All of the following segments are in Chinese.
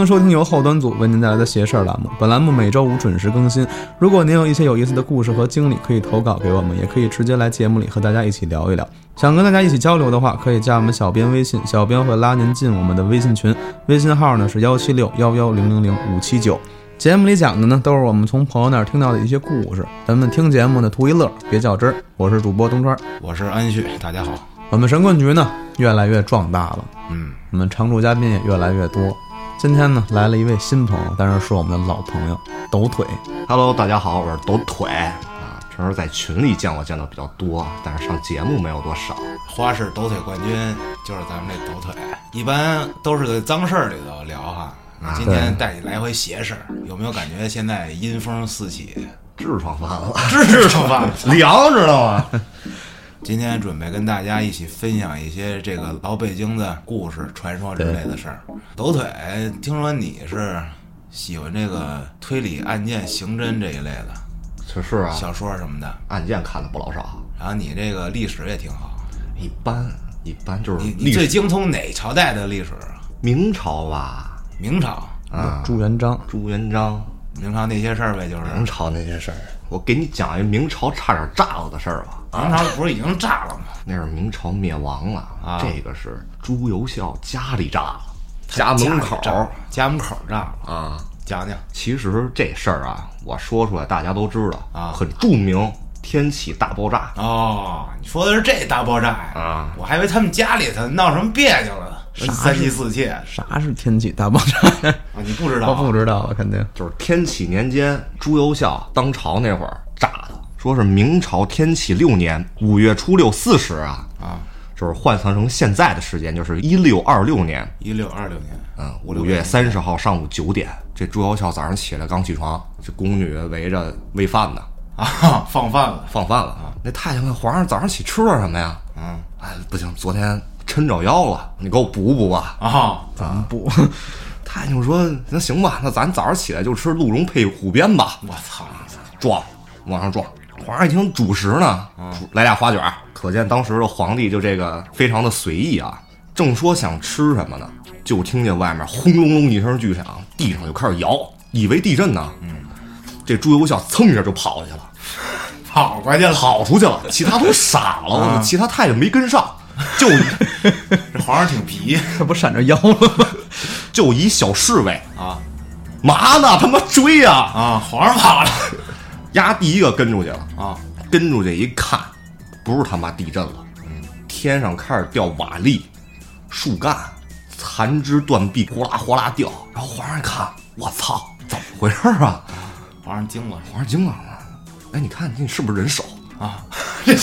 欢迎收听由后端组为您带来的“邪事儿”栏目。本栏目每周五准时更新。如果您有一些有意思的故事和经历，可以投稿给我们，也可以直接来节目里和大家一起聊一聊。想跟大家一起交流的话，可以加我们小编微信，小编会拉您进我们的微信群，微信号呢是幺七六幺幺零零零五七九。节目里讲的呢，都是我们从朋友那儿听到的一些故事，咱们听节目呢图一乐，别较真儿。我是主播东川，我是安旭，大家好。我们神棍局呢越来越壮大了，嗯，我们常驻嘉宾也越来越多。今天呢来了一位新朋友，但是是我们的老朋友抖腿。Hello，大家好，我是抖腿啊。平时在群里见我见的比较多，但是上节目没有多少。花式抖腿冠军就是咱们这抖腿，一般都是在脏事儿里头聊哈。啊今天带你来回邪事儿，有没有感觉现在阴风四起，痔疮犯了，痔疮犯了？凉知道吗？今天准备跟大家一起分享一些这个老北京的故事、传说之类的事儿。抖腿，听说你是喜欢这个推理、案件、刑侦这一类的是是啊，小说什么的，案件看的不老少，然后你这个历史也挺好。一般一般就是你你最精通哪朝代的历史？明朝吧，明朝，啊，朱元璋，朱元璋，明朝那些事儿呗，就是明朝那些事儿。我给你讲一明朝差点炸了的事儿吧。明朝不是已经炸了吗？那是明朝灭亡了，啊这个是朱由校家里炸了，家门口家门口炸了，啊。讲讲其实这事儿啊，我说出来大家都知道啊很著名。天启大爆炸，哦，你说的是这大爆炸呀？啊我还以为他们家里头闹什么别扭了，三妻四妾啊？啥是天启大爆炸？你不知道？我不知道，肯定。就是天启年间朱由校当朝那会儿炸的，说是明朝天启六年五月初六巳时啊，啊，就是换算成现在的时间，就是一六二六年，一六二六年，嗯，五月三十号上午九点，这朱由校早上起来刚起床，这宫女围着喂饭呢，啊，放饭了，放饭了啊。那太监问皇上早上起吃了什么呀？嗯哎，不行，昨天抻着腰了，你给我补补吧。啊，怎么补，太监说那行吧，那咱早上起来就吃鹿茸配虎鞭吧。我操，撞，往上撞。皇上一听主食呢，来俩花卷儿，可见当时的皇帝就这个非常的随意啊。正说想吃什么呢，就听见外面轰隆隆一声巨响，地上就开始摇，以为地震呢。嗯，这朱由校噌一下就跑过去了，跑过去了，跑出去了，其他都傻了，我其他太监没跟上，就 这皇上挺皮这 不闪着腰了吗？就一小侍卫，啊嘛呢？他妈追呀、啊，皇上跑了丫第一个跟出去了。啊，跟出去一看，不是他妈地震了，天上开始掉瓦砾、树干、残枝断壁，呼啦呼啦掉。然后皇上一看，我操，怎么回事啊？皇上惊了皇上惊了，哎，你看你是不是人手？啊，这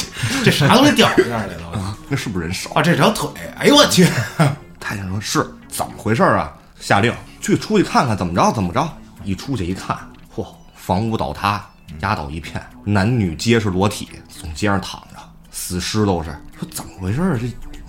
这啥东西掉这儿来了？啊，那是不是人手？啊，这条腿，哎呦我去！太监说是怎么回事啊？下令去出去看看怎么着怎么着。一出去一看，嚯，房屋倒塌，压倒一片，男女皆是裸体，从街上躺着，死尸都是。说怎么回事儿？这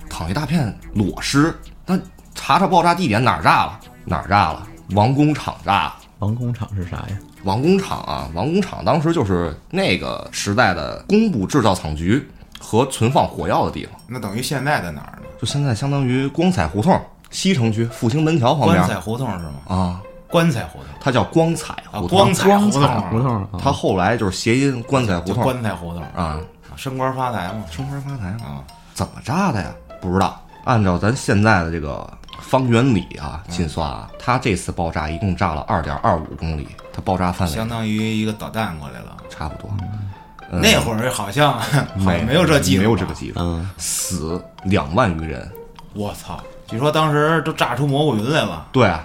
躺一大片裸尸。那查查爆炸地点哪儿炸了？哪儿炸了？王工厂炸了。王工厂是啥呀？王工厂啊，王工厂当时就是那个时代的工部制造厂局和存放火药的地方，那等于现在在哪儿呢？就现在相当于光彩胡同西城区复兴门桥旁边光彩胡同是吗？啊，棺材胡同它叫光彩啊，胡同。光彩胡同，胡同啊，它后来就是谐音棺材胡同棺材胡同啊，升官发财嘛升官发财啊！怎么炸的呀？不知道。按照咱现在的这个方圆里啊计算啊，它这次爆炸一共炸了二点二五公里，它爆炸范围相当于一个导弹过来了。差不多。那会儿好像好像没有这技术，没有这个。技术，嗯，死两万余人。我操！据说当时都炸出蘑菇云来了。对啊，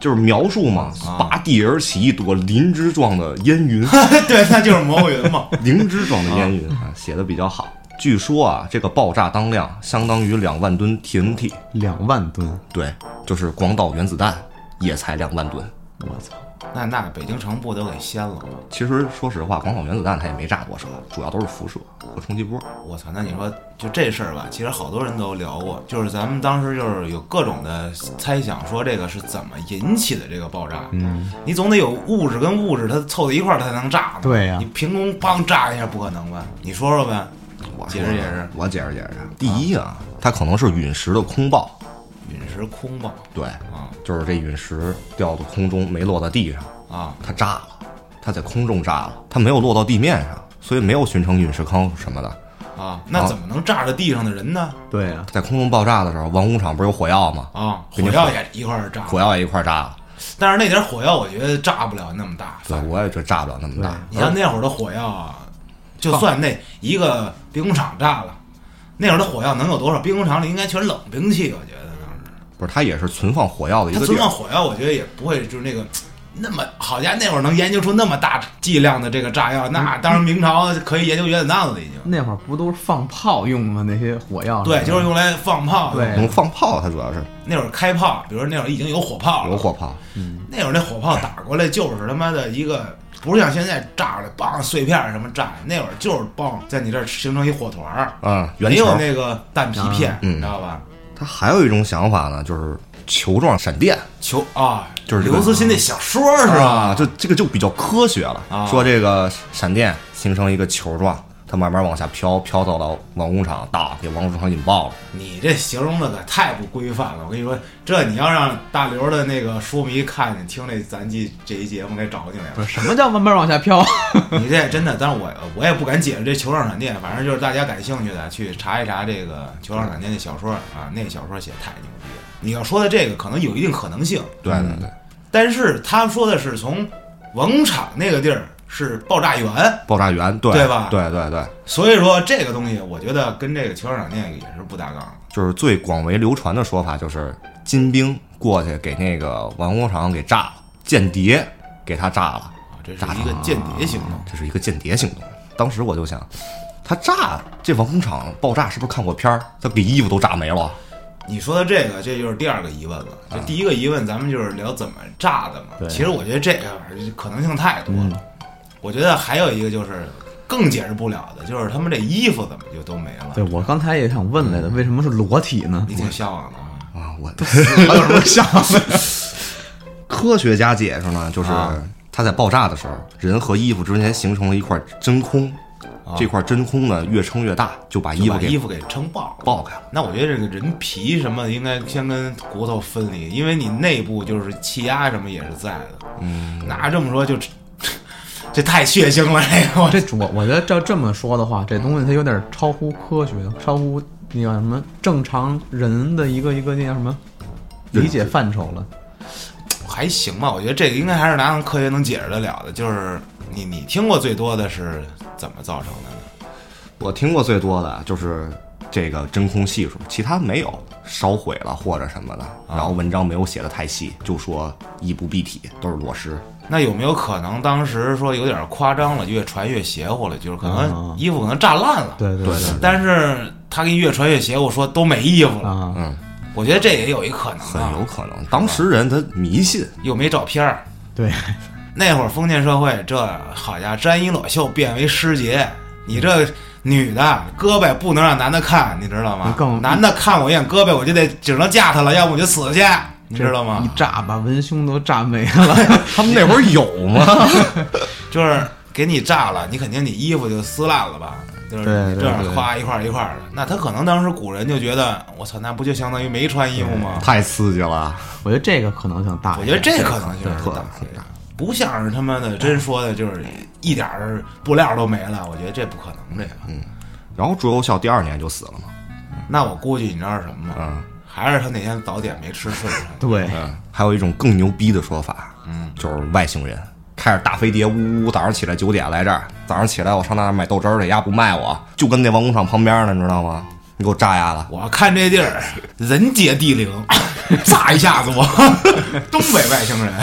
就是描述嘛，拔地而起一朵灵芝状的烟云，对，那就是蘑菇云嘛。灵芝状的烟云啊，写的比较好。据说啊，这个爆炸当量相当于两万吨 TNT，两万吨，对，就是广岛原子弹也才两万吨。我操！那那北京城不都给掀了吗？其实说实话，广岛原子弹它也没炸多少，主要都是辐射和冲击波。我操！那你说就这事儿吧，其实好多人都聊过，就是咱们当时就是有各种的猜想，说这个是怎么引起的这个爆炸。嗯，你总得有物质跟物质它凑在一块儿，它才能炸嘛。对呀你凭空梆炸一下不可能吧？你说说呗。我解释解释我解释解释。第一啊，它可能是陨石的空爆，陨石空爆对，啊就是这陨石掉到空中没落到地上，啊，它炸了，它在空中炸了，它没有落到地面上，所以没有形成陨石坑什么的。啊，那怎么能炸着地上的人呢？对呀、在空中爆炸的时候，王工厂不是有火药吗？啊，火药也一块儿炸，火药也一块儿炸了。但是那点火药我觉得炸不了那么大。对，我也觉得炸不了那么大。你像那会儿的火药啊，就算那一个兵工厂炸了，那会儿的火药能有多少？兵工厂里应该全是冷兵器，我觉得。不是，它也是存放火药的一它个。存放火药，我觉得也不会就是那个那么好家伙，那会儿能研究出那么大剂量的这个炸药，那当然明朝可以研究原子弹了已经。那会儿不都是放炮用的吗？那些火药对，就是用来放炮。对能放炮，它主要是那会儿开炮，比如说那会儿已经有火炮了，有火炮。嗯那会儿那火炮打过来就是他妈的一个，不是像现在炸出来梆碎片什么炸，那会儿就是梆在你这儿形成一火团儿，嗯，圆没有。那个弹皮片，嗯你知道吧？它还有一种想法呢，就是球状闪电，球啊，就是这个刘慈欣那小说是吧？啊，就这个就比较科学了。啊说这个闪电形成一个球状，它慢慢往下飘，飘到了王工厂，大给王工厂引爆了。你这形容的可太不规范了。我跟你说，这你要让大刘的那个书迷看见，听这咱这这一节目给找进来了。不是什么叫慢慢往下飘？你这真的，但是我我也不敢解释这球状闪电，反正就是大家感兴趣的去查一查这个球状闪电的小说啊，那小说写太牛逼了。你要说的这个可能有一定可能性，对对对，但是他说的是从王工厂那个地儿是爆炸源，爆炸源，对对吧对对对，所以说这个东西我觉得跟这个球场闪电也是不搭杠的。就是最广为流传的说法，就是金兵过去给那个王工厂给炸了，间谍给他炸了，啊，这是一个间谍行动。这是一个间谍行动。当时我就想，他炸这王工厂爆炸是不是看过片儿？他给衣服都炸没了。你说的这个，这就是第二个疑问了。这第一个疑问，咱们就是聊怎么炸的嘛。对其实我觉得这个可能性太多了。我觉得还有一个就是更解释不了的，就是他们这衣服怎么就都没了？对我刚才也想问来的，为什么是裸体呢？你挺向往的啊。啊，我还有什么像？科学家解释呢，就是啊它在爆炸的时候，人和衣服之间形成了一块真空，这块真空呢越撑越大，就把衣服给衣服给撑爆了。爆开了。那我觉得这个人皮什么应该先跟骨头分离，因为你内部就是气压什么也是在的。嗯，那这么说就这太血腥了，这个我 这我我觉得照这么说的话，这东西它有点超乎科学，超乎那个什么正常人的一个一个那叫什么理解范畴了。还行吧，我觉得这个应该还是拿科学能解释得了的。就是你你听过最多的是怎么造成的呢？我听过最多的就是这个真空系数，其他没有烧毁了或者什么的。然后文章没有写的太细，就说衣不蔽体，都是裸尸。那有没有可能当时说有点夸张了，越传越邪乎了？就是可能啊衣服可能炸烂了，对对对但是他给你越传越邪乎，说都没衣服了。啊，嗯，我觉得这也有一可能很啊，有可能。当时人他迷信，又没照片儿。对，那会儿封建社会，这好家伙，沾衣裸袖变为失节，你这女的胳膊不能让男的看，你知道吗？更男的看我一眼胳膊，我就得只能嫁他了，要不我就死去，你知道吗一？炸把文胸都炸没了。他们那会儿有吗？就是给你炸了，你肯定你衣服就撕烂了吧？就是对这样夸一块儿一块儿的，那他可能当时古人就觉得，我操，那不就相当于没穿衣服吗？太刺激了，我觉得这个可能性大。我觉得这可能性是特大特大。不像是他妈的真说的，就是一点儿布料都没了。我觉得这不可能，这个。嗯然后朱由校第二年就死了嘛。那我估计你知道是什么吗？嗯还是他那天早点没吃顺畅。对，嗯，还有一种更牛逼的说法，嗯，就是外星人开着大飞碟，呜呜，早上起来九点来这儿，早上起来我上那儿买豆汁儿去，丫不卖我，就跟那王工厂旁边呢，你知道吗？你给我炸丫了。我看这地儿人杰地灵，炸一下子我 东北外星人。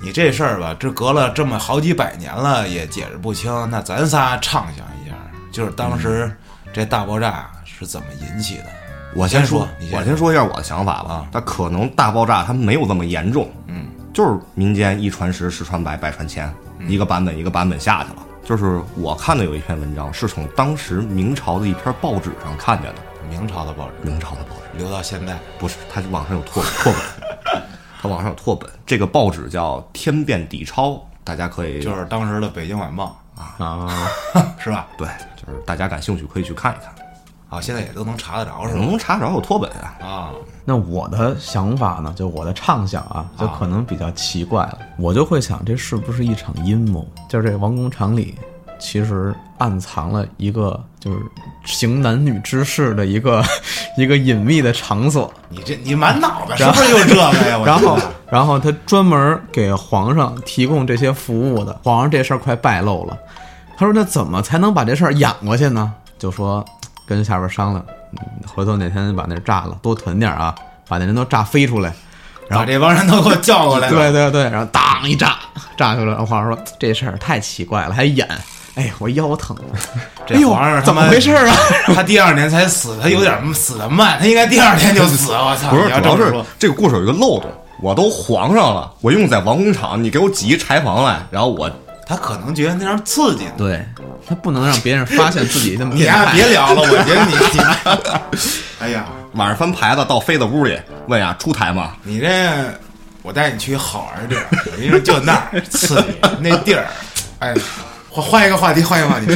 你这事儿吧，这隔了这么好几百年了也解释不清。那咱仨畅想一下，就是当时这大爆炸是怎么引起的？我先说我先说一下我的想法吧啊。它可能大爆炸它没有这么严重，嗯，就是民间一传十，十传百，百传千，一个版本一个版本下去了。就是我看的有一篇文章，是从当时明朝的一篇报纸上看见的。明朝的报纸明朝的报纸留到现在，不是，它网上有拓拓本，它网上有拓本。这个报纸叫《天变底钞》，大家可以就是当时的《北京晚报啊，》，是吧？对，就是大家感兴趣可以去看一看。啊，现在也都能查得着是吧？能查着有托本啊。啊，那我的想法呢，就我的畅想啊，就可能比较奇怪了。我就会想，这是不是一场阴谋？就是这王工厂里其实暗藏了一个就是行男女之事的一个 一个隐秘的场所。你这你满脑子是不是就这个呀？然后，然后他专门给皇上提供这些服务的。皇上这事儿快败露了，他说：“那怎么才能把这事儿养过去呢？”就说跟下边商量，嗯，回头哪天把那炸了，多囤点啊，把那人都炸飞出来。然后把这帮人都给我叫过来。对，对对，然后当一炸，炸出来。然后皇上说：“这事儿太奇怪了，还演。”哎，我腰疼了。这皇上他怎么回事啊？他第二年才死，他有点死的慢，他应该第二天就死。我操！不是，主要是这么说，这个故事有一个漏洞，我都皇上了，我用在王工厂，你给我挤一柴房来，然后我他可能觉得那样刺激。对他不能让别人发现自己那么 你呀，变态。别聊了，我觉得你 你，哎呀，晚上翻牌子到飞子屋里问呀出台吗？你这，我带你去好玩的地儿，我跟你说，就那儿刺激，那地儿，哎，换换一个话题，换一个话题。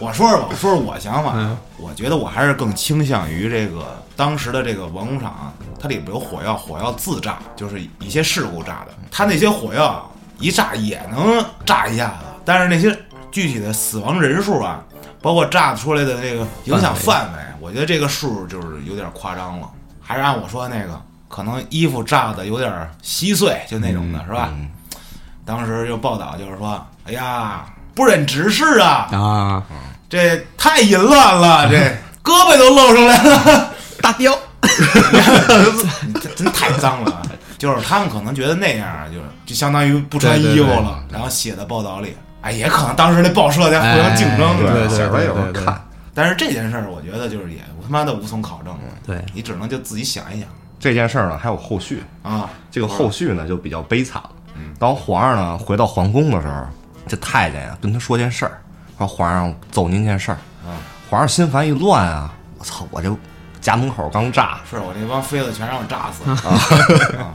我说说吧，我说说我想法。我觉得我还是更倾向于这个当时的这个王工厂，它里边有火药，火药自炸，就是一些事故炸的。它那些火药一炸也能炸一下子，但是那些具体的死亡人数啊，包括炸出来的这个影响范围，我觉得这个数就是有点夸张了。还是按我说的那个，可能衣服炸的有点稀碎，就那种的，是吧？当时就报道就是说，哎呀，不忍直视啊，啊，这太淫乱了，这胳膊都露出来了，大雕。这 真太脏了。啊就是他们可能觉得那样啊，就是就相当于不穿衣服了，然后写在报道里。哎，也可能当时那报社在互相竞争，哎对对下边有人看。但是这件事儿，我觉得就是也他妈的无从考证了，对，你只能就自己想一想这件事儿呢还有后续，啊。这个后续呢就比较悲惨了。当皇上呢回到皇宫的时候，这太监呀跟他说件事儿，说皇上奏您件事儿。皇上心烦意乱啊，我操，我这家门口刚炸，是我这帮妃子全让我炸死了。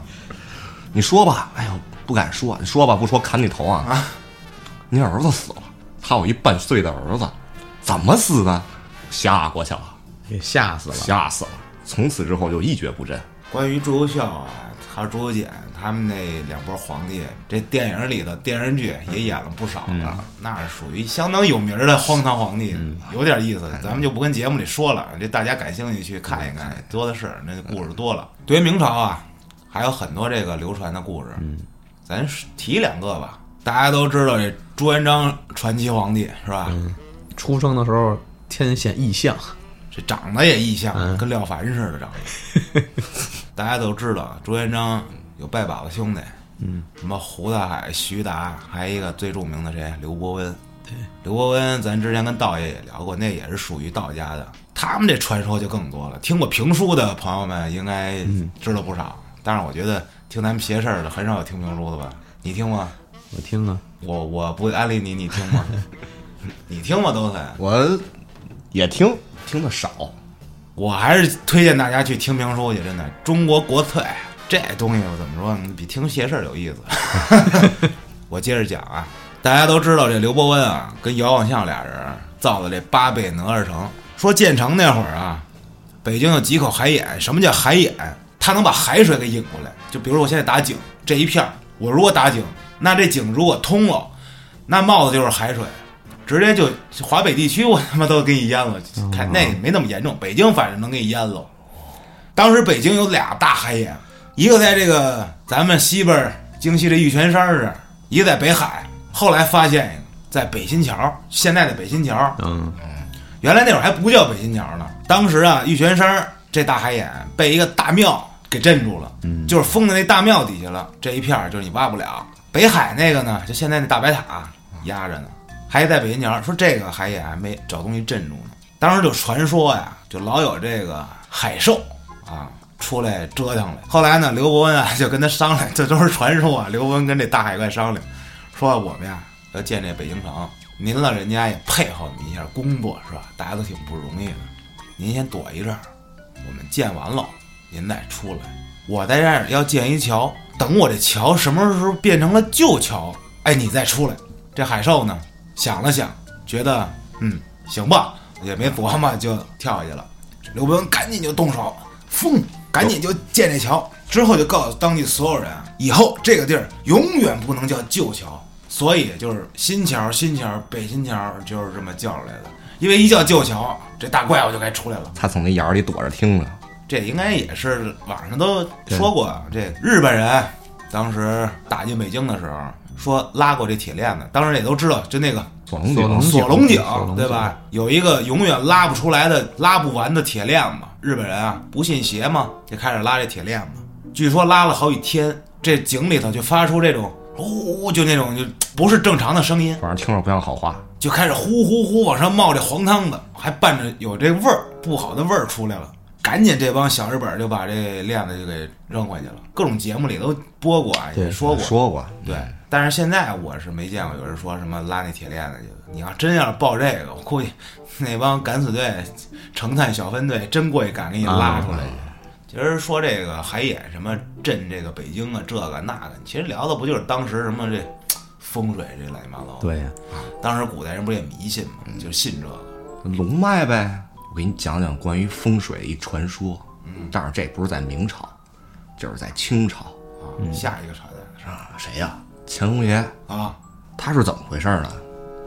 你说吧，哎呦，不敢说，你说吧，不说砍你头啊！啊 你儿子死了，他有一半岁的儿子，怎么死的？吓过去了，给吓死了。吓死了。从此之后就一蹶不振。关于朱由校啊，还有朱由检他们那两波皇帝，这电影里的电视剧也演了不少了，那是属于相当有名的荒唐皇帝，有点意思。咱们就不跟节目里说了，这大家感兴趣去看一看，多的是，那故事多了。对于明朝啊，还有很多这个流传的故事，咱提两个吧。大家都知道这朱元璋传奇皇帝是吧？出生的时候天显异象，这长得也异象，跟廖凡似的长得。大家都知道，朱元璋有拜把子兄弟，嗯，什么胡大海、徐达，还有一个最著名的谁，刘伯温。对，刘伯温，咱之前跟道爷也聊过，那也是属于道家的。他们这传说就更多了，听过评书的朋友们应该知道不少。但是我觉得听咱们邪事儿的很少有听评书的吧？你听吗？我听啊，我我不安利你，你听吗？你听吗？都很。我也听，听的少。我还是推荐大家去听评书去，真的，中国国粹这东西我怎么说呢，比听邪事儿有意思。我接着讲啊，大家都知道这刘伯温啊，跟姚广相俩人造的这八倍哪吒城。说建成那会儿啊，北京有几口海眼，什么叫海眼？它能把海水给引过来。就比如我现在打井这一片儿，我如果打井，那这井如果通了，那冒的就是海水。直接就华北地区，我他妈都给你淹了。看那没那么严重，北京反正能给你淹了。当时北京有俩大海眼，一个在这个咱们西边儿京西这玉泉山这儿，一个在北海。后来发现一个在北新桥，现在的北新桥。嗯，原来那会儿还不叫北新桥呢。当时啊，玉泉山这大海眼被一个大庙给镇住了，嗯，就是封在那大庙底下了。这一片儿就是你挖不了。北海那个呢，就现在那大白塔压着呢。还在北新桥说这个海眼还没找东西镇住呢。当时就传说呀，就老有这个海兽啊出来折腾来。后来呢，刘伯温啊 就跟他商量，这都是传说啊。刘伯温跟这大海怪商量，说我们呀要建这北京城，您老人家也配合我们一下工作是吧？大家都挺不容易的，您先躲一阵儿，我们建完了您再出来。我在这儿要建一桥，等我这桥什么时候变成了旧桥，哎，你再出来。这海兽呢？想了想，觉得嗯行吧，也没琢磨就跳下去了。刘伯温赶紧就动手，疯，赶紧就建这桥。之后就告诉当地所有人，以后这个地儿永远不能叫旧桥，所以就是新桥、新桥、北新桥就是这么叫出来的。因为一叫旧桥，这大怪物就该出来了。他从那眼里躲着听呢。这应该也是网上都说过，这日本人当时打进北京的时候，说拉过这铁链子，当时也都知道，就那个锁龙锁龙井，锁龙井锁龙，井对吧？有一个永远拉不出来的、拉不完的铁链子。日本人啊，不信邪嘛，就开始拉这铁链子。据说拉了好几天，这井里头就发出这种呼，就那种就不是正常的声音，反正听着不像好话。就开始呼呼呼往上冒这黄汤子，还伴着有这味儿，不好的味儿出来了。赶紧这帮小日本就把这链子就给扔回去了。各种节目里都播过啊，也说过。说过，对，但是现在我是没见过有人说什么拉那铁链子去。你要真要是报这个，我估计 那帮敢死队、成探小分队真过去敢给你拉出来去。其实说这个海眼什么镇这个北京啊，这个那个，其实聊的不就是当时什么这 风水这乱七八糟的？对呀，当时古代人不是也迷信吗，就信这个。龙脉呗。我给你讲讲关于风水一传说。嗯，但是这不是在明朝，就是在清朝啊，下一个朝代的事儿啊。谁呀？乾隆爷。啊，他是怎么回事呢？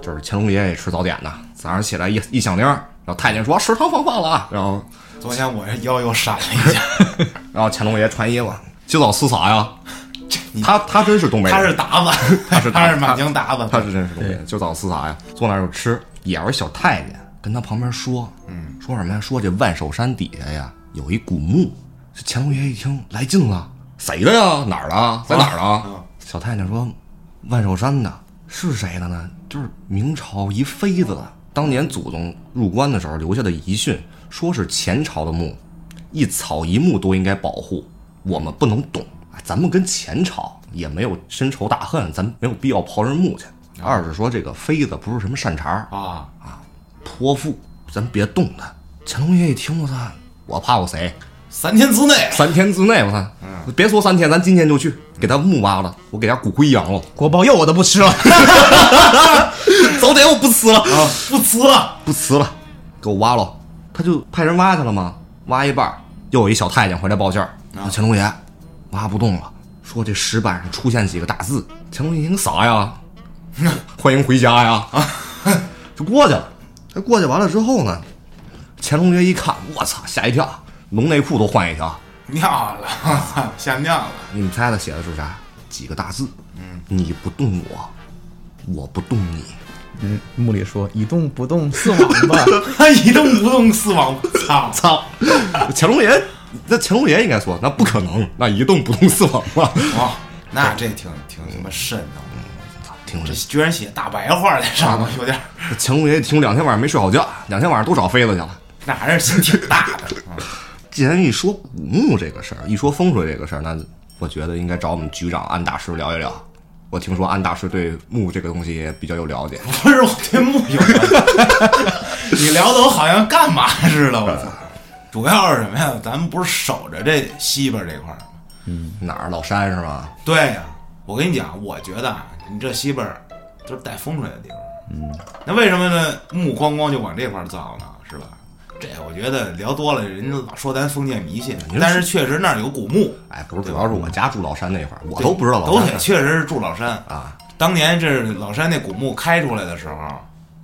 就是乾隆爷也吃早点呢，早上起来一一响铃，然后太监说食堂放饭了啊，然后昨天我这腰又闪了一下，然后乾隆爷穿衣服，今早吃啥呀？他他真是东北人，他是达子，他是他是满清达子，他是真是东北人。今早吃啥呀？坐那儿就吃。也是小太监跟他旁边说，嗯，说什么呀？说这万寿山底下呀有一古墓。这乾隆爷一听来劲了，谁的呀？哪儿的？在哪儿呢？小太监说，万寿山的是谁的呢？就是明朝一妃子的，当年祖宗入关的时候留下的遗训，说是前朝的墓，一草一木都应该保护，我们不能动。哎咱们跟前朝也没有深仇大恨，咱没有必要刨人墓去。二是说这个妃子不是什么善茬儿啊，泼妇，咱别动他。乾隆爷一听，我操，我怕过谁？三天之内三天之内，我操，别说三天，咱今天就去给他墓挖了，我给他骨灰扬了，锅包肉我都不吃了。早点我不吃了，啊，不吃了，不吃了，给我挖了。他就派人挖去了吗？挖一半，又有一小太监回来报信儿，说乾隆爷挖不动了，说这石板上出现几个大字。乾隆爷一听啥呀？欢迎回家呀！啊 就过去了。他过去完了之后呢，乾隆爷一看，我操，吓一跳，龙内裤都换一条。尿了，吓尿了。你们猜他写的是啥？几个大字？嗯，你不动我，我不动你。嗯，墓里说一动不动四王八。一 动不动四王，操！操！乾隆爷，那乾隆爷应该说，那不可能，那一动不动四王八。哇，那这挺挺他妈瘆的。听着，这居然写大白话在上头，有点儿，乾隆爷听两天晚上没睡好觉，两天晚上都找妃子去了。那还是心挺大的。嗯既然一说古墓这个事儿，一说风水这个事儿，那我觉得应该找我们局长安大师聊一聊。我听说安大师对墓这个东西也比较有了解。不是我对墓有关，你聊的我好像干嘛似的，我操！主要是什么呀？咱们不是守着这西边这块儿吗？哪儿老山是吧？对呀，我跟你讲，我觉得啊，你这西边儿都是带风水的地方。嗯，那为什么呢？木咣咣就往这块儿造呢？是吧？这我觉得聊多了，人家老说咱封建迷信，但是确实那儿有古墓。哎，不是，主要是我家住老山那块儿，我都不知道老抖腿山确实是住老山。啊。当年这老山那古墓开出来的时候，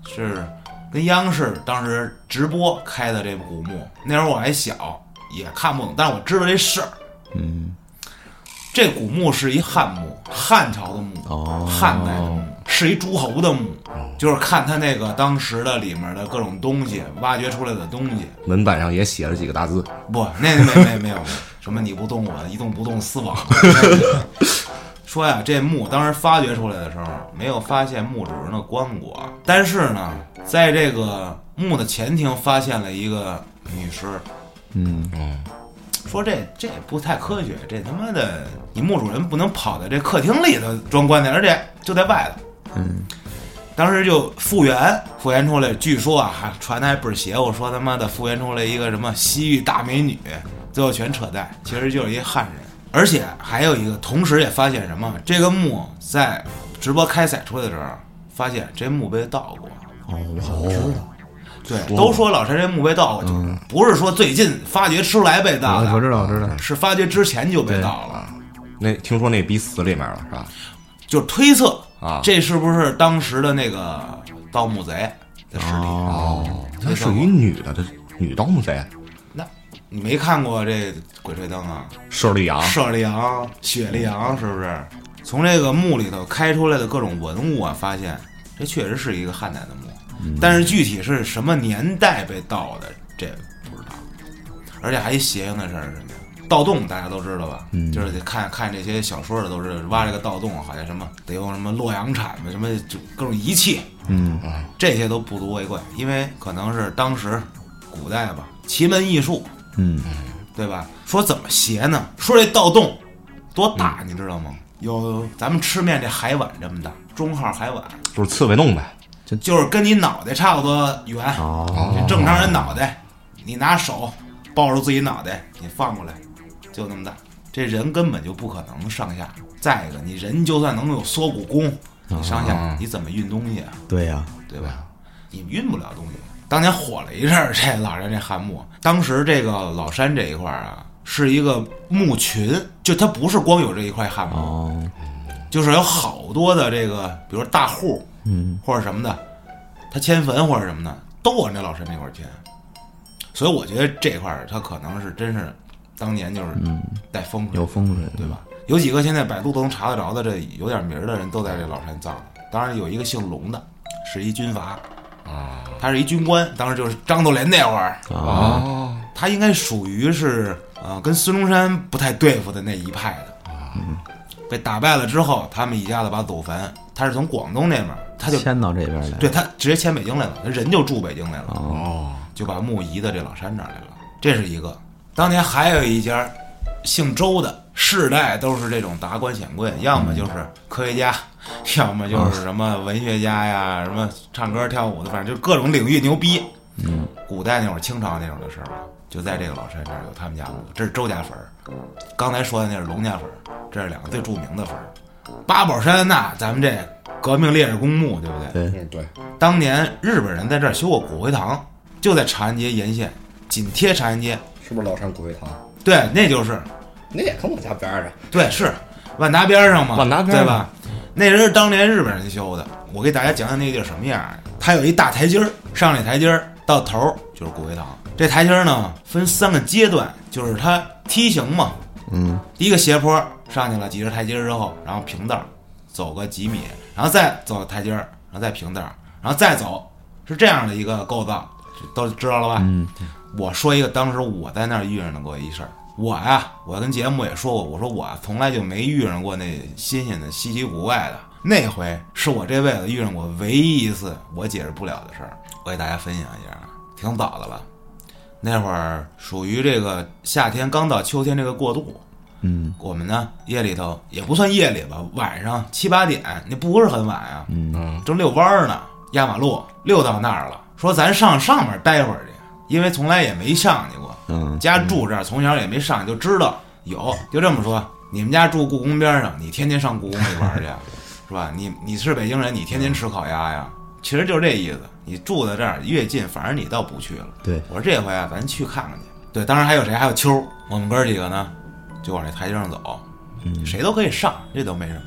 是跟央视当时直播开的这古墓。那时候我还小，也看不懂，但是我知道这事儿。嗯，这古墓是一汉墓，汉朝的墓，哦汉代的墓，是一诸侯的墓，就是看他那个当时的里面的各种东西，挖掘出来的东西。门板上也写了几个大字，不，那没没没有，什么你不动我，一动不动四网。说呀，这墓当时发掘出来的时候，没有发现墓主人的棺椁，但是呢，在这个墓的前厅发现了一个女尸。嗯嗯，说这这不太科学，这他妈的，你墓主人不能跑在这客厅里头装棺材，而且就在外头。嗯，当时就复原，复原出来，据说啊，还传的还倍儿邪乎，说他妈的复原出来一个什么西域大美女，最后全扯淡，其实就是一汉人。而且还有一个，同时也发现什么，这个墓在直播开采出来的时候，发现这墓被盗过。哦，我知道。对，都说老山这墓被盗过，就不是说最近发掘出来被盗的，我知道，我知道，是发掘之前就被盗了，那听说那逼死里面了是吧？就是推测啊。这是不是当时的那个盗墓贼的尸体？哦，那属于女的，这女盗墓贼，那你没看过这《鬼吹灯》啊？舍利昂舍利昂、雪利昂是不是？从这个墓里头开出来的各种文物啊，发现这确实是一个汉代的墓，但是具体是什么年代被盗的，这不知道。而且还一邪性的事儿是什么呀？盗洞大家都知道吧？就是得看看这些小说的都是挖这个盗洞，好像什么得用什么洛阳铲子，什么就各种仪器，嗯，这些都不足为怪，因为可能是当时古代吧，奇门异术，嗯，对吧？说怎么邪呢？说这盗洞多大，你知道吗？有咱们吃面这海碗这么大，中号海碗，就是刺猬弄呗。就就是跟你脑袋差不多圆。哦，正常人脑袋，你拿手抱住自己脑袋，你放过来，就那么大。这人根本就不可能上下。再一个，你人就算能有缩骨功，你上下你怎么运东西啊？对呀，对吧？你运不了东西。当年火了一阵儿，这老人这汉墓，当时这个老山这一块儿啊，是一个墓群，就它不是光有这一块汉墓，哦，就是有好多的这个，比如说大户嗯，或者什么的，他迁坟或者什么的，都往这老山那块儿迁。所以我觉得这块儿他可能是真是当年就是带风水，有风水，对吧？有几个现在百度都能查得着的，这有点名儿的人都在这老山葬了。当然有一个姓龙的，是一军阀啊，他是一军官，当时就是张作霖那会儿，啊，哦，他应该属于是呃跟孙中山不太对付的那一派的。被打败了之后，他们一家子把祖坟，他是从广东那边，他就迁到这边来，对，他直接迁北京来了，他人就住北京来了。哦，就把墓移到这老山这儿来了。这是一个。当年还有一家姓周的，世代都是这种达官显贵，要么就是科学家，要么就是什么文学家呀，什么唱歌跳舞的，反正就各种领域牛逼。嗯，古代那会儿清朝那种的时候，就在这个老山这儿有他们家墓，这是周家坟儿。刚才说的那是龙家坟儿，这是两个最著名的坟儿。八宝山那咱们这革命烈士公墓，对不对？对，嗯对，当年日本人在这儿修过骨灰堂，就在长安街沿线，紧贴长安街。是不是老山骨灰堂？对，那就是那也跟我家边上。对是万达边上嘛，万达边上对吧？那人是当年日本人修的。我给大家讲讲那地儿什么样儿。它有一大台阶儿，上这台阶儿到头儿就是骨灰堂。这台阶儿呢分三个阶段，就是它梯形嘛。嗯，第一个斜坡上去了几十台阶之后，然后平道儿走个几米，然后再走台阶儿，然后再平道儿，然后再走，是这样的一个构造，都知道了吧？嗯，我说一个当时我在那儿遇上的过一事儿。我呀，我跟节目也说过，我说我从来就没遇上过那新鲜的、稀奇古怪的。那回是我这辈子遇上过唯一一次我解释不了的事儿，我给大家分享一下。挺早的了，那会儿属于这个夏天刚到秋天这个过渡，嗯，我们呢夜里头也不算夜里吧，晚上七八点，那不是很晚啊，嗯，正遛弯儿呢，压马路遛到那儿了，说咱上上面待会儿去，因为从来也没上去过，嗯，家住这儿，从小也没上去，就知道有，就这么说，你们家住故宫边上，你天天上故宫里玩去，是吧？你你是北京人，你天天吃烤鸭呀，其实就是这意思。你住在这儿越近，反而你倒不去了。对，我说这回啊，咱去看看去。对，当然还有谁？还有秋儿，我们哥几个呢，就往这台阶上走，谁都可以上，这都没什么。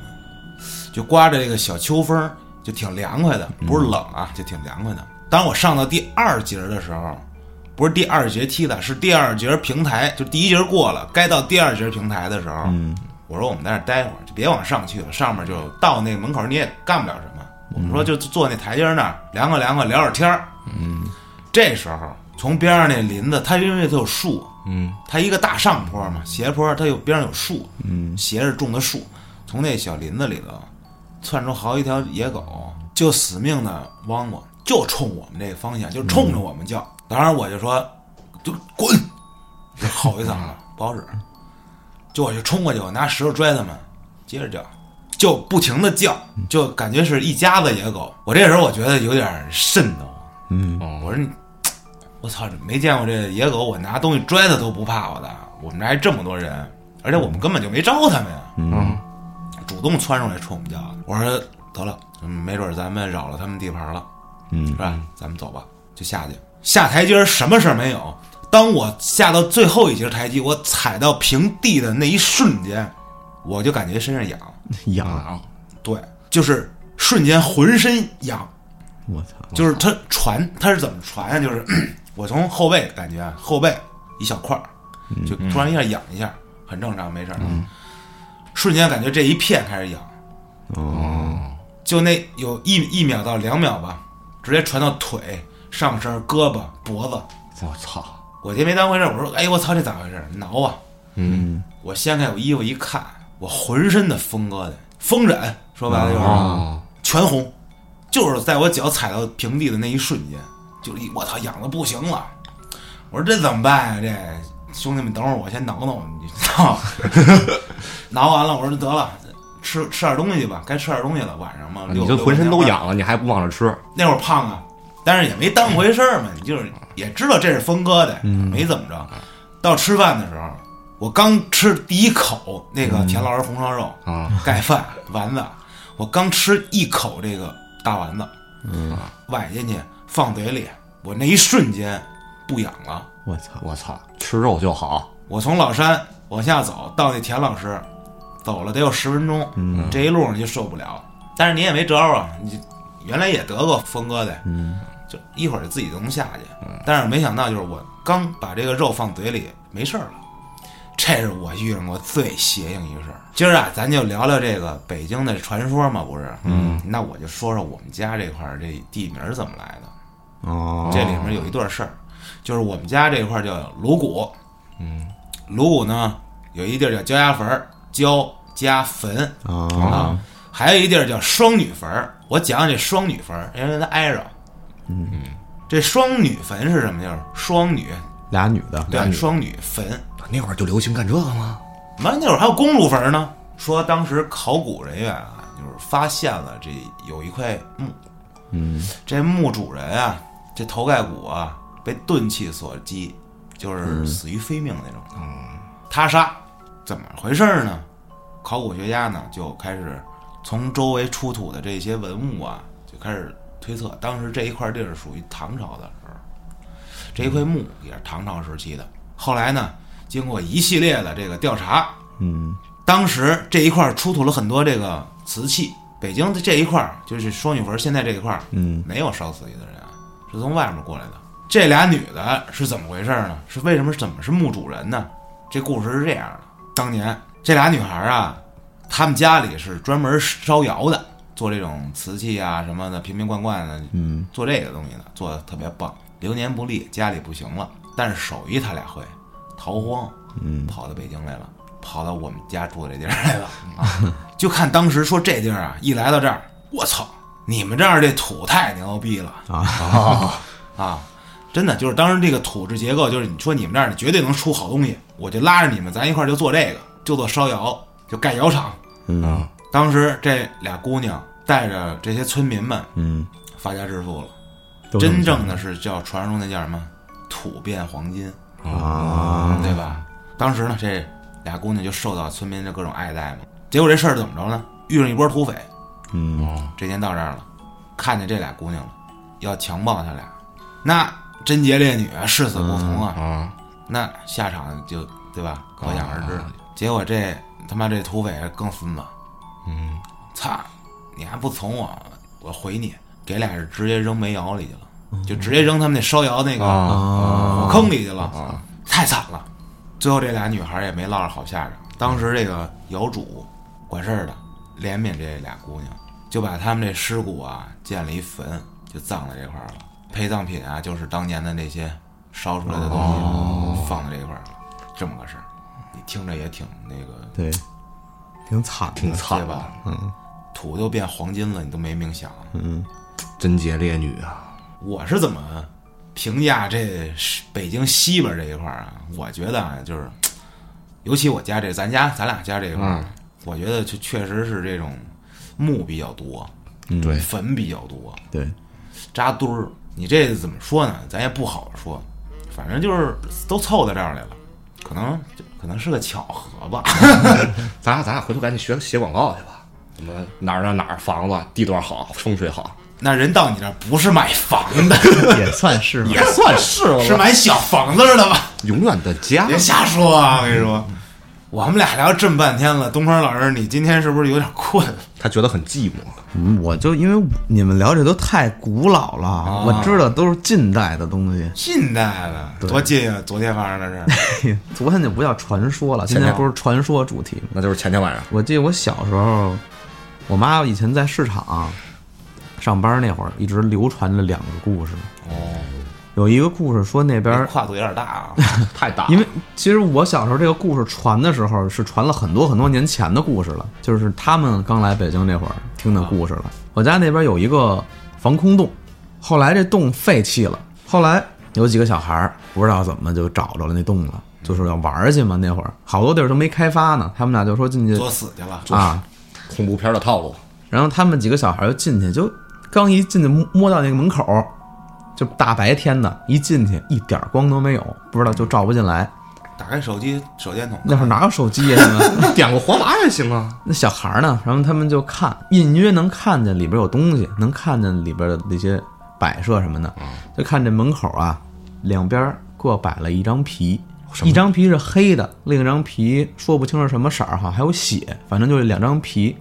就刮着这个小秋风儿，就挺凉快的，不是冷啊，就挺凉快的。当我上到第二节的时候，不是第二节梯子，是第二节平台，就第一节过了，该到第二节平台的时候，嗯，我说我们在那儿待会儿，就别往上去了，上面就到那个门口你也干不了什么。我们说就坐那台阶那儿凉快凉快，聊会儿天儿。嗯，这时候从边上那林子，它因为它有树，嗯，它一个大上坡嘛，斜坡，它有边上有树，嗯，斜着种的树，从那小林子里头窜出好几条野狗，就死命的汪汪，就冲我们这个方向，就冲着我们叫。当然我就说，就滚，就吼一嗓子，不好使。就我就冲过去，我拿石头拽他们，接着叫，就不停的叫，就感觉是一家子野狗。我这时候我觉得有点瘆得慌，嗯，我说你，我操，没见过这野狗，我拿东西拽它都不怕我的。我们这还这么多人，而且我们根本就没招他们呀，嗯，主动窜上来冲我们叫。我说得了，嗯没准咱们扰了他们地盘了，嗯是吧？咱们走吧，就下去。下台阶儿什么事儿没有。当我下到最后一节台阶，我踩到平地的那一瞬间，我就感觉身上痒，痒，啊，对，就是瞬间浑身痒，我操，就是它传，它是怎么传呀？就是我从后背感觉啊后背一小块儿，就突然一下痒一下，很正常，没事儿。瞬间感觉这一片开始痒，哦，就那有一一秒到两秒吧，直接传到腿、上身、胳膊、脖子。我操，我就没当回事儿，我说：“哎，我操，这咋回事儿？挠啊！”嗯我掀开我衣服一看，我浑身的风疙瘩、风疹，说白了就是、啊，全红，就是在我脚踩到平地的那一瞬间，就我操痒的不行了。我说这怎么办呀、这兄弟们，等会儿我先挠挠你，操！挠完了，我说得了，吃吃点东西吧，该吃点东西了，晚上嘛，你就浑身都。痒了，你还不往上吃？那会儿胖啊，但是也没当回事儿嘛，你就是也知道这是峰哥的，没怎么着。到吃饭的时候，我刚吃第一口那个田老师红烧肉，啊，盖饭丸子，我刚吃一口这个大丸子，嗯，崴进去放嘴里，我那一瞬间不痒了。我操，我操，吃肉就好。我从老山往下走到那田老师，走了得有十分钟，嗯，这一路上就受不了。但是你也没辙啊，你原来也得过风疙瘩，嗯，就一会儿就自己就能下去。但是没想到就是我刚把这个肉放嘴里没事儿了，这是我遇上过最邪性一个事儿。今儿啊，咱就聊聊这个北京的传说嘛，不是？嗯，那我就说说我们家这块儿这地名儿怎么来的。哦，这里面有一段事儿，就是我们家这块儿叫鲁谷，嗯，鲁谷呢有一地儿叫焦家坟儿，焦家坟啊，啊，还有一地儿叫双女坟儿。我讲讲这双女坟儿，因为它挨着。嗯，这双女坟是什么？就是双女，俩女的，对，双女坟。那会儿就流行干这个吗？完那会儿还有公主坟呢。说当时考古人员啊，就是发现了这有一块墓，嗯，这墓主人啊，这头盖骨啊被钝器所击，就是死于非命那种。嗯，他杀，怎么回事儿呢？考古学家呢就开始从周围出土的这些文物啊，就开始推测，当时这一块地儿属于唐朝的时候，这一块墓也是唐朝时期的。后来呢，经过一系列的这个调查，嗯，当时这一块儿出土了很多这个瓷器。北京的这一块儿就是双女坟，现在这一块儿，嗯，没有烧死的人，是从外面过来的。这俩女的是怎么回事呢？是为什么怎么是墓主人呢？这故事是这样的：当年这俩女孩啊，她们家里是专门烧窑的，做这种瓷器啊什么的，瓶瓶罐罐的，嗯，做这个东西的，做的特别棒。流年不利，家里不行了，但是手艺他俩会，逃荒，嗯，跑到北京来了，跑到我们家住的这地儿来了。啊就看当时说这地儿啊，一来到这儿，我操，你们这儿这土太牛逼了啊，啊！真的就是当时这个土质结构，就是你说你们这儿绝对能出好东西，我就拉着你们，咱一块儿就做这个，就做烧窑，就盖窑厂。嗯，当时这俩姑娘带着这些村民们嗯，发家致富了，真正的是叫传说中那叫什么土变黄金，啊，对吧？当时呢，这俩姑娘就受到村民的各种爱戴嘛。结果这事儿怎么着呢？遇上一波土匪，嗯，这天到这儿了，看见这俩姑娘了，要强暴她俩，那贞洁烈女啊，誓死不从啊，啊，那下场就对吧？可想而知。结果这他妈这土匪更孙子，嗯，操，你还不从我，我回你，给俩人直接扔煤窑里去了，就直接扔他们那烧窑那个坑里去了，啊太惨了。最后这俩女孩也没落着好下场。当时这个窑主管事儿的怜悯这俩姑娘，就把他们这尸骨啊建了一坟，就葬在这块儿了。陪葬品啊，就是当年的那些烧出来的东西，放在这块儿了。这么个事儿，你听着也挺那个，对，挺惨，挺惨的对吧？嗯，土都变黄金了，你都没命想。嗯，贞洁烈女啊，我是怎么评价这是北京西边这一块儿啊？我觉得啊，就是，尤其我家这，咱家咱俩家这一块我觉得就确实是这种墓比较多，嗯对坟比较多，对，扎堆儿。你这怎么说呢？咱也不好说，反正就是都凑到这儿来了，可能可能是个巧合吧。咱俩咱俩回头赶紧学写广告去吧。什么哪儿哪儿哪儿房子地段好，风水好，那人到你这儿不是买房的，也算是吧也算是是买小房子的吧？永远的家别。瞎说啊！我跟你说，我们俩聊这么半天了，东方老师，你今天是不是有点困？他觉得很寂寞。嗯我就因为你们聊这都太古老了，我知道都是近代的东西。近代的多近啊！昨天发生的事，昨天就不叫传说了，今天不是传说主题吗？那就是前天晚上，我记得我小时候，我妈以前在市场上班那会儿，一直流传着两个故事。哦，有一个故事说那边跨度有点大啊。太大了。因为其实我小时候这个故事传的时候是传了很多很多年前的故事了，就是他们刚来北京那会儿听的故事了。我家那边有一个防空洞，后来这洞废弃了，后来有几个小孩儿不知道怎么就找着了那洞了，就是要玩儿去嘛。那会儿好多地儿都没开发呢，他们俩就说进去作死去了，啊，恐怖片的套路，然后他们几个小孩儿就进去，就刚一进去摸摸到那个门口儿，就大白天的，一进去一点儿光都没有，不知道就照不进来。打开手机手电筒，那会儿哪有手机呀？他 们点个火把也行啊。那小孩儿呢？然后他们就看，隐约能看见里边有东西，能看见里边的那些摆设什么的。就看这门口啊，两边各摆了一张皮，一张皮是黑的，另一张皮说不清是什么色儿哈，还有血，反正就是两张皮。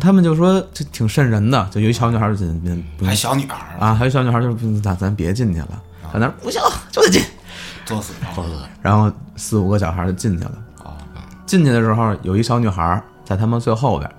他们就说这挺瘆人的，就有一小女孩就进进不还小女孩儿，啊，还有小女孩就说咱咱别进去了，在那儿不行就得进。作死作死。然后四五个小孩就进去了。啊，进去的时候，有一小女孩在他们最后边。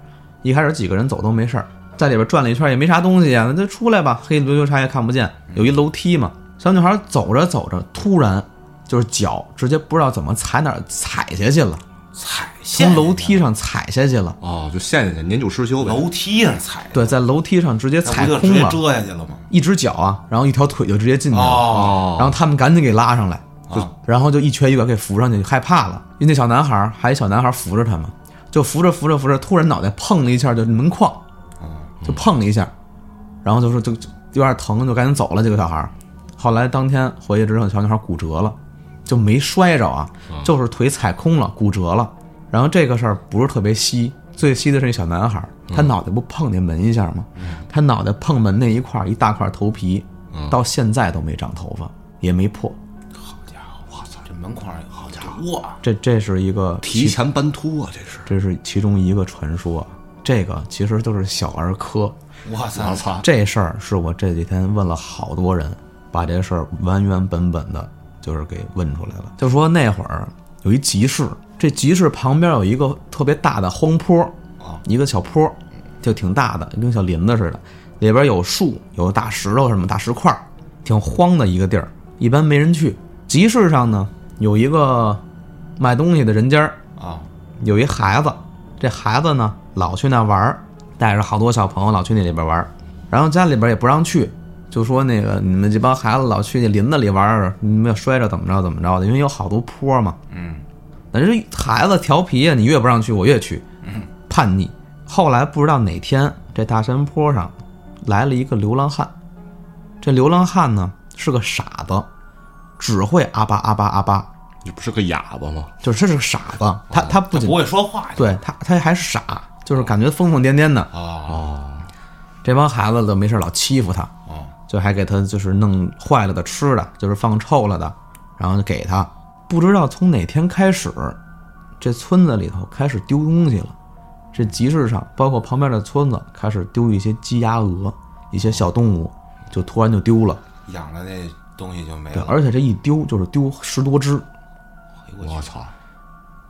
一开始几个人走都没事儿，在里边转了一圈也没啥东西啊，那就出来吧，黑里溜溜啥也看不见。有一楼梯嘛，小女孩走着走着，突然就是脚直接不知道怎么踩哪儿踩下去了，踩陷从楼梯上踩下去了。哦，就陷下去，年久失修呗。楼梯上踩，对，在楼梯上直接踩空了，遮下去了吗？一只脚啊，然后一条腿就直接进去了。哦，然后他们赶紧给拉上来，就然后就一瘸一拐给扶上去，害怕了。因为那小男孩儿还有一小男孩儿扶着他们，就扶着扶着扶着，突然脑袋碰了一下，就门框，就碰了一下，然后就说就就有点疼，就赶紧走了。这个小孩儿，后来当天回去之后，小女孩骨折了，就没摔着啊，就是腿踩空了，骨折了。然后这个事儿不是特别稀，最稀的是那小男孩儿，他脑袋不碰那门一下吗？他脑袋碰门那一块儿一大块头皮，到现在都没长头发，也没破。好家伙，我操，这门框好家伙，哇，这这是一个提前斑秃啊，这是。这是其中一个传说，这个其实就是小儿科。我操，我操！这事儿是我这几天问了好多人，把这事儿原原本本的，就是给问出来了。就说那会儿有一集市，这集市旁边有一个特别大的荒坡，啊一个小坡，就挺大的，跟小林子似的，里边有树，有大石头什么大石块儿，挺荒的一个地儿，一般没人去。集市上呢，有一个卖东西的人家儿，啊，有一孩子，这孩子呢老去那玩儿，带着好多小朋友老去那里边玩儿，然后家里边也不让去，就说那个你们这帮孩子老去那林子里玩儿，你们要摔着怎么着怎么着的，因为有好多坡嘛。嗯，但是孩子调皮呀，你越不让去，我越去，叛逆。后来不知道哪天，这大山坡上来了一个流浪汉，这流浪汉呢是个傻子，只会阿巴阿巴阿巴，你不是个哑巴吗？就是他是个傻子，他他不仅不会说话对他，他还是傻，就是感觉疯疯癫癫的。啊，这帮孩子都没事老欺负他，哦，就还给他就是弄坏了的吃的，就是放臭了的，然后就给他。不知道从哪天开始，这村子里头开始丢东西了。这集市上，包括旁边的村子，开始丢一些鸡鸭鹅，一些小动物，就突然就丢了。养的那东西就没对，了。而且这一丢就是丢十多只。我去，操！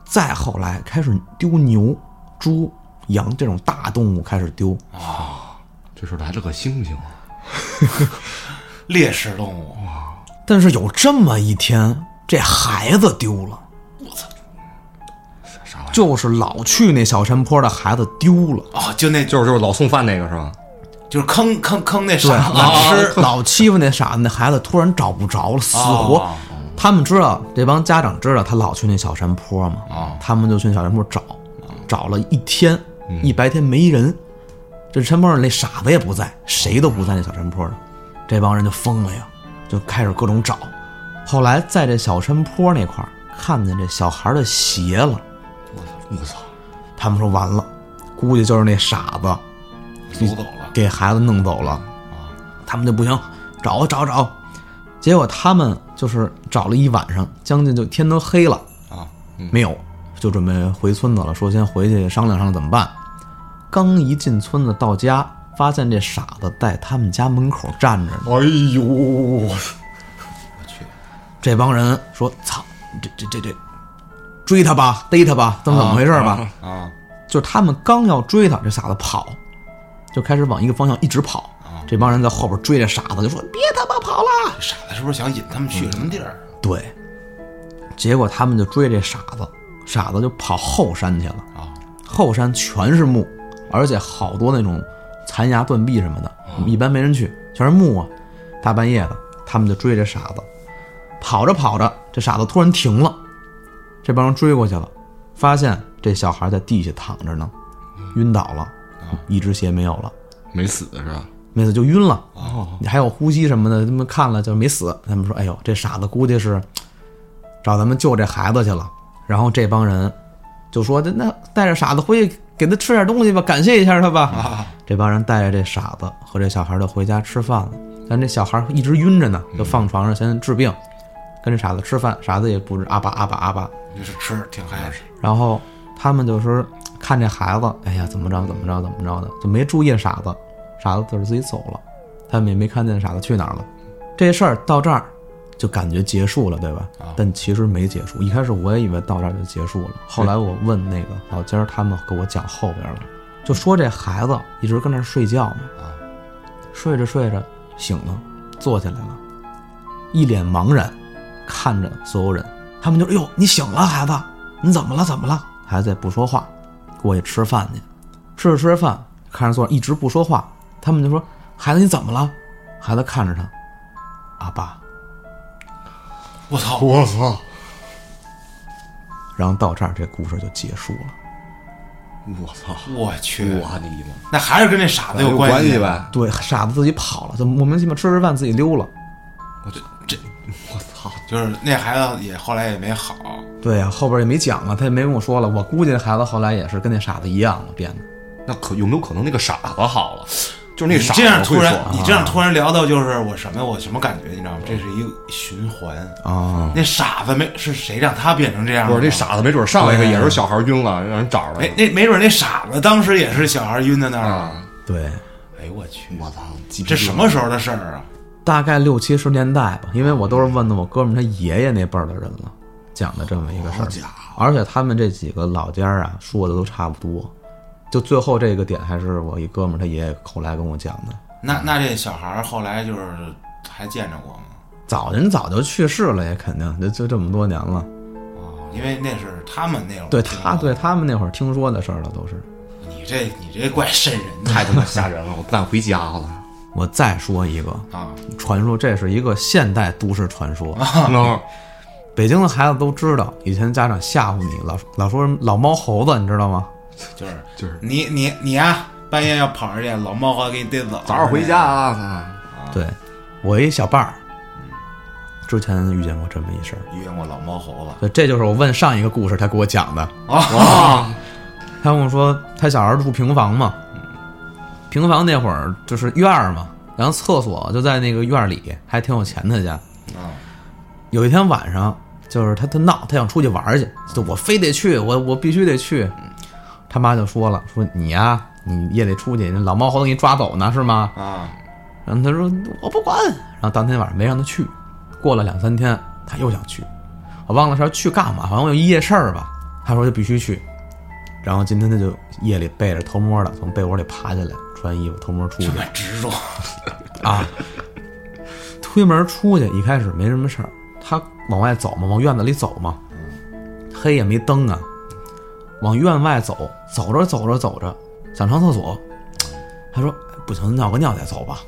再后来开始丢牛、猪、羊这种大动物开始丢，啊这是来了个猩猩，猎食动物，但是有这么一天，这孩子丢了，啥玩意儿？就是老去那小山坡的孩子丢了。哦，就那就是就是老送饭那个是吧？就是坑坑坑那对，傻 老子吃，老欺负那傻子，那孩子突然找不着了，死活。哦他们知道这帮家长知道他老去那小山坡嘛，哦他们就去小山坡找，找了一天，一白天没人。这山坡上那傻子也不在，谁都不在那小山坡上，这帮人就疯了呀，就开始各种找。后来在这小山坡那块儿看见这小孩的鞋了，我操！他们说完了，估计就是那傻子掳走了。给孩子弄走了。他们就不行，找找找。结果他们就是找了一晚上，将近就天都黑了啊，没有，就准备回村子了。说先回去商量商量怎么办。刚一进村子到家，发现这傻子在他们家门口站着呢。哎呦，这帮人说：“操，这这这这，追他吧，逮他吧，怎么怎么回事吧？”啊，就是他们刚要追他，这傻子跑，就开始往一个方向一直跑。这帮人在后边追这傻子，就说：“别他妈跑了！”傻子是不是想引他们去什么地儿？对，结果他们就追这傻子，傻子就跑后山去了。啊，后山全是墓，而且好多那种残崖断壁什么的，一般没人去，全是墓啊。大半夜的，他们就追这傻子，跑着跑着，这傻子突然停了，这帮人追过去了，发现这小孩在地下躺着呢，晕倒了，一只鞋没有了，没死是吧？没死就晕了。哦，你还有呼吸什么的，他们看了就没死。他们说：“哎呦，这傻子估计是找咱们救这孩子去了。”然后这帮人就说：“那那带着傻子回去给他吃点东西吧，感谢一下他吧。啊，这帮人带着这傻子和这小孩就回家吃饭了。但这小孩一直晕着呢，就放床上先治病，跟这傻子吃饭，傻子也不是阿巴阿巴阿巴。就是吃挺嗨的。然后他们就是看这孩子，哎呀，怎么着怎么着怎么着的，就没注意傻子，傻子自个儿自己走了，他们也没看见傻子去哪儿了。这事儿到这儿就感觉结束了，对吧？但其实没结束。一开始我也以为到这儿就结束了，后来我问那个老尖儿，他们给我讲后边了，就说这孩子一直跟那儿睡觉呢，睡着睡着醒了，坐起来了，一脸茫然，看着所有人。他们就哎呦，你醒了，孩子，你怎么了？怎么了？孩子也不说话，过去吃饭去，吃着吃着饭，看着坐着一直不说话。他们就说：“孩子，你怎么了？”孩子看着他，阿爸。我操！我操！然后到这儿，这故事就结束了。我操！我去，我的妈！那还是跟这傻子有关系？呗？对，傻子自己跑了，怎么莫名其妙吃着饭自己溜了。我这这，我操！就是那孩子也后来也没好。对呀、后边也没讲啊，他也没跟我说了。我估计那孩子后来也是跟那傻子一样了，变的。那可有没有可能那个傻子好了？就是那傻子这样突然，你这样突然聊到就是我什么我什么感觉，你知道吗？这是一个循环。啊、那傻子没是谁让他变成这样的？不是那傻子，没准上来一个也是小孩晕了，让人找着哎了，。那没准那傻子当时也是小孩晕在那儿了。啊！对，哎呦我去，我操！这什么时候的事儿啊？大概六七十年代吧，因为我都是问的我哥们儿他爷爷那辈儿的人了，讲的这么一个事儿。而且他们这几个老家儿啊，说的都差不多。就最后这个点，还是我一哥们儿他爷爷后来跟我讲的。那那这小孩儿后来就是还见着过吗？早人早就去世了，也肯定就就这么多年了。哦，因为那是他们那会儿对他对他们那会儿听说的事儿了，都是。你这你这怪瘆人的太他妈吓人了！我不敢回家了。我再说一个啊！传说，这是一个现代都市传说。那北京的孩子都知道，以前家长吓唬你，老老说老猫猴子，你知道吗？就是就是你你你呀，半夜要跑出去，老猫猴给你逮走，早点回家啊！对，我一小伴儿，之前遇见过这么一事儿。遇见过老猫猴子对，这就是我问上一个故事他给我讲的。啊！啊！他跟我说，他小孩住平房嘛，平房那会儿就是院儿嘛，然后厕所就在那个院儿里，还挺有钱的家。啊有一天晚上，就是他他闹，他想出去玩儿去，就我非得去，我我必须得去。他妈就说了，说你呀、你也得出去，老猫猴子给你抓走呢，是吗？啊！然后他说我不管，然后当天晚上没让他去。过了两三天，他又想去，我忘了是要去干嘛，好像有一夜事儿吧。他说就必须去，然后今天他就夜里背着偷摸的从被窝里爬起来，穿衣服偷摸出去。这么执着啊。推门出去，一开始没什么事儿，他往外走嘛，往院子里走嘛，黑也没灯啊，往院外走，走着走着走着，想上厕所，他说不行，尿个尿再走吧，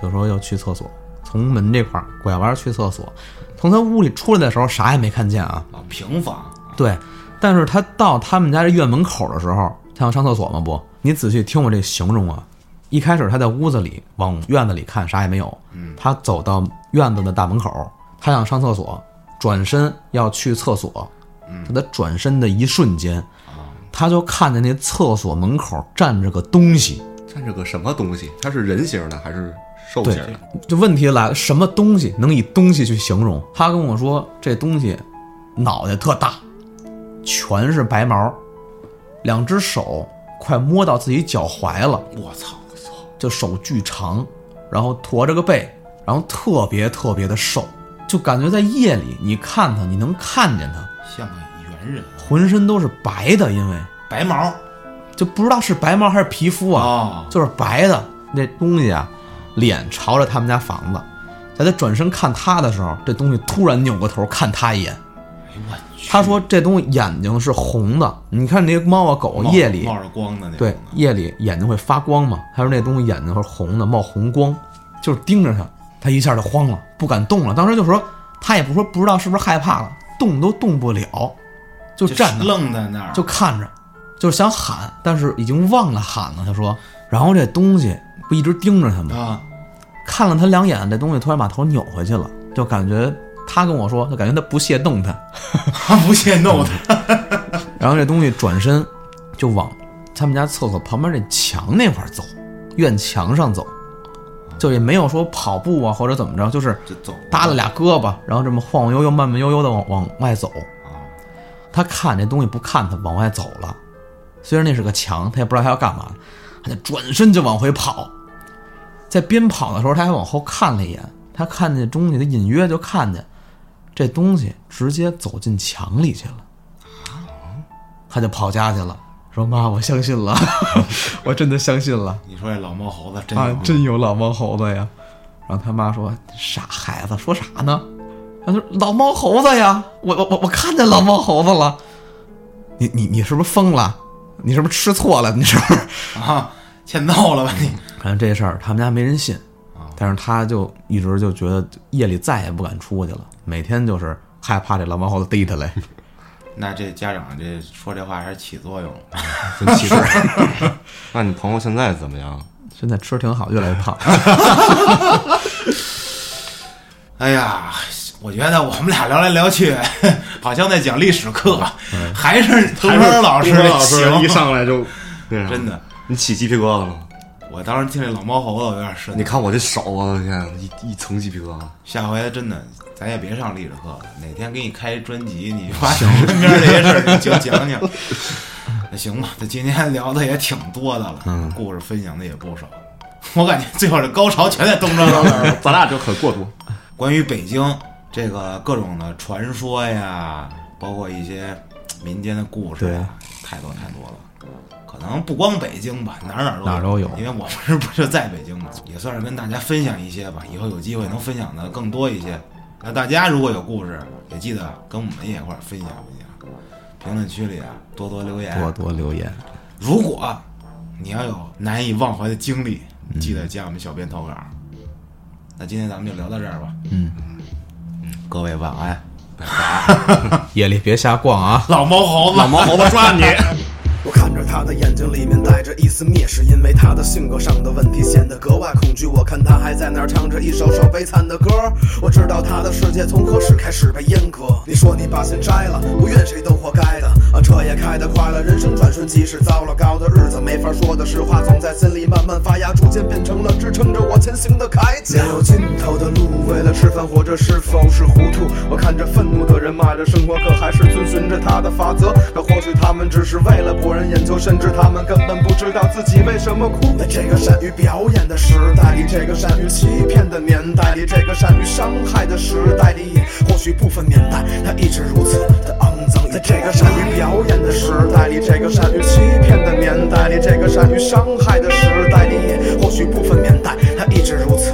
就说要去厕所，从门这块儿拐弯去厕所，从他屋里出来的时候啥也没看见啊，啊！平房。对，但是他到他们家这院门口的时候，他想上厕所吗？不，你仔细听我这形容啊。一开始他在屋子里往院子里看，啥也没有。嗯，他走到院子的大门口，他想上厕所，转身要去厕所。嗯，他转身的一瞬间，他就看见那厕所门口站着个东西，站着个什么东西？它是人形的还是兽形的？就问题来了，什么东西能以东西去形容？他跟我说，这东西脑袋特大，全是白毛，两只手快摸到自己脚踝了，我操，就手巨长，然后驼着个背，然后特别特别的瘦，就感觉在夜里你看他，你能看见他，像个猿人，浑身都是白的，因为白毛。就不知道是白毛还是皮肤啊，哦，就是白的。那东西啊，脸朝着他们家房子，在他转身看他的时候，这东西突然扭过头看他一眼。哎呦我去，他说这东西眼睛是红的，你看那些猫啊狗夜里冒着光的那种对夜里眼睛会发光嘛？他说那东西眼睛是红的，冒红光，就是盯着他，他一下就慌了，不敢动了。当时就说他也不说不知道是不是害怕了，动都动不了，就就站那愣在那儿，就看着，就是想喊，但是已经忘了喊了。他说，然后这东西不一直盯着他吗？啊，看了他两眼，这东西突然把头扭回去了，就感觉他跟我说，他感觉他不屑动他。不屑弄他，然后这东西转身就往他们家厕所旁边那墙那块儿走，院墙上走，就也没有说跑步啊或者怎么着，就是就走搭了俩胳膊，然后这么晃晃悠悠、慢慢悠悠的往往外走。啊，他看这东西不看他，往外走了。虽然那是个墙，他也不知道他要干嘛，他就转身就往回跑。在边跑的时候，他还往后看了一眼，他看见东西，他隐约就看见这东西直接走进墙里去了。他就跑家去了，说：“妈，我相信了，我真的相信了你说这老猫猴子真啊，真有老猫猴子呀。”然后他妈说：“傻孩子，说啥呢？”他说：“老猫猴子呀，我我我我看见老猫猴子了。你你你是不是疯了？你是不是吃错了？你是不是？啊，欠揍了吧你？反正这事儿他们家没人信，但是他就一直就觉得夜里再也不敢出去了，每天就是害怕这老猫猴子逮他来。那这家长这说这话还是起作用了。真气人。那你朋友现在怎么样？现在吃挺好，越来越胖。哎呀，我觉得我们俩聊来聊去，好像在讲历史课，还是腾腾老师老师行一。上来就真的，你起鸡皮疙瘩了吗？我当时听这老猫猴子，我有点瘆。你看我这手啊，我天，一一层鸡皮疙瘩。下回真的，咱也别上历史课了，哪天给你开一专辑，你 把身边这些事儿你就讲讲。那行吧，这今天聊的也挺多的了，嗯故事分享的也不少。我感觉最后这高潮全在东 张老师。咱俩就很过度。关于北京这个各种的传说呀，包括一些民间的故事呀，太多太多了。可能不光北京吧，哪儿哪儿都哪儿都有因为我们是不是在北京嘛，也算是跟大家分享一些吧。以后有机会能分享的更多一些。那大家如果有故事，也记得跟我们也一块儿分享分享。评论区里啊，多多留言。多多留言，如果你要有难以忘怀的经历，记得加我们小编投稿。那今天咱们就聊到这儿吧。嗯，各位晚安。夜里别瞎逛啊。老毛猴子，老毛猴子抓你！我看着他的眼睛里面带着一丝蔑视，因为他的性格上的问题显得格外恐惧。我看他还在那儿唱着一首首悲惨的歌，我知道他的世界从何时开始被阉割。你说你把心摘了，不怨谁都活该的啊，车也开得快了，人生转瞬即逝，糟了糕的日子，没法说的实话总在心里慢慢发芽，逐渐变成了支撑着我前行的铠甲。没有尽头的路，为了吃饭活着是否是糊涂？我看着愤怒的人骂着生活，可还是遵循着他的法则。可或许他们只是为了博人眼球，甚至他们根本不知道自己为什么哭。在这个善于表演的时代里，这个善于欺骗的年代里，这个善于伤害的时代里，或许部分年代它一直如此的肮脏。在这个善于表演的时代里，这个善于欺骗的年代里，这个善于伤害的时代里，或许部分年代它一直如此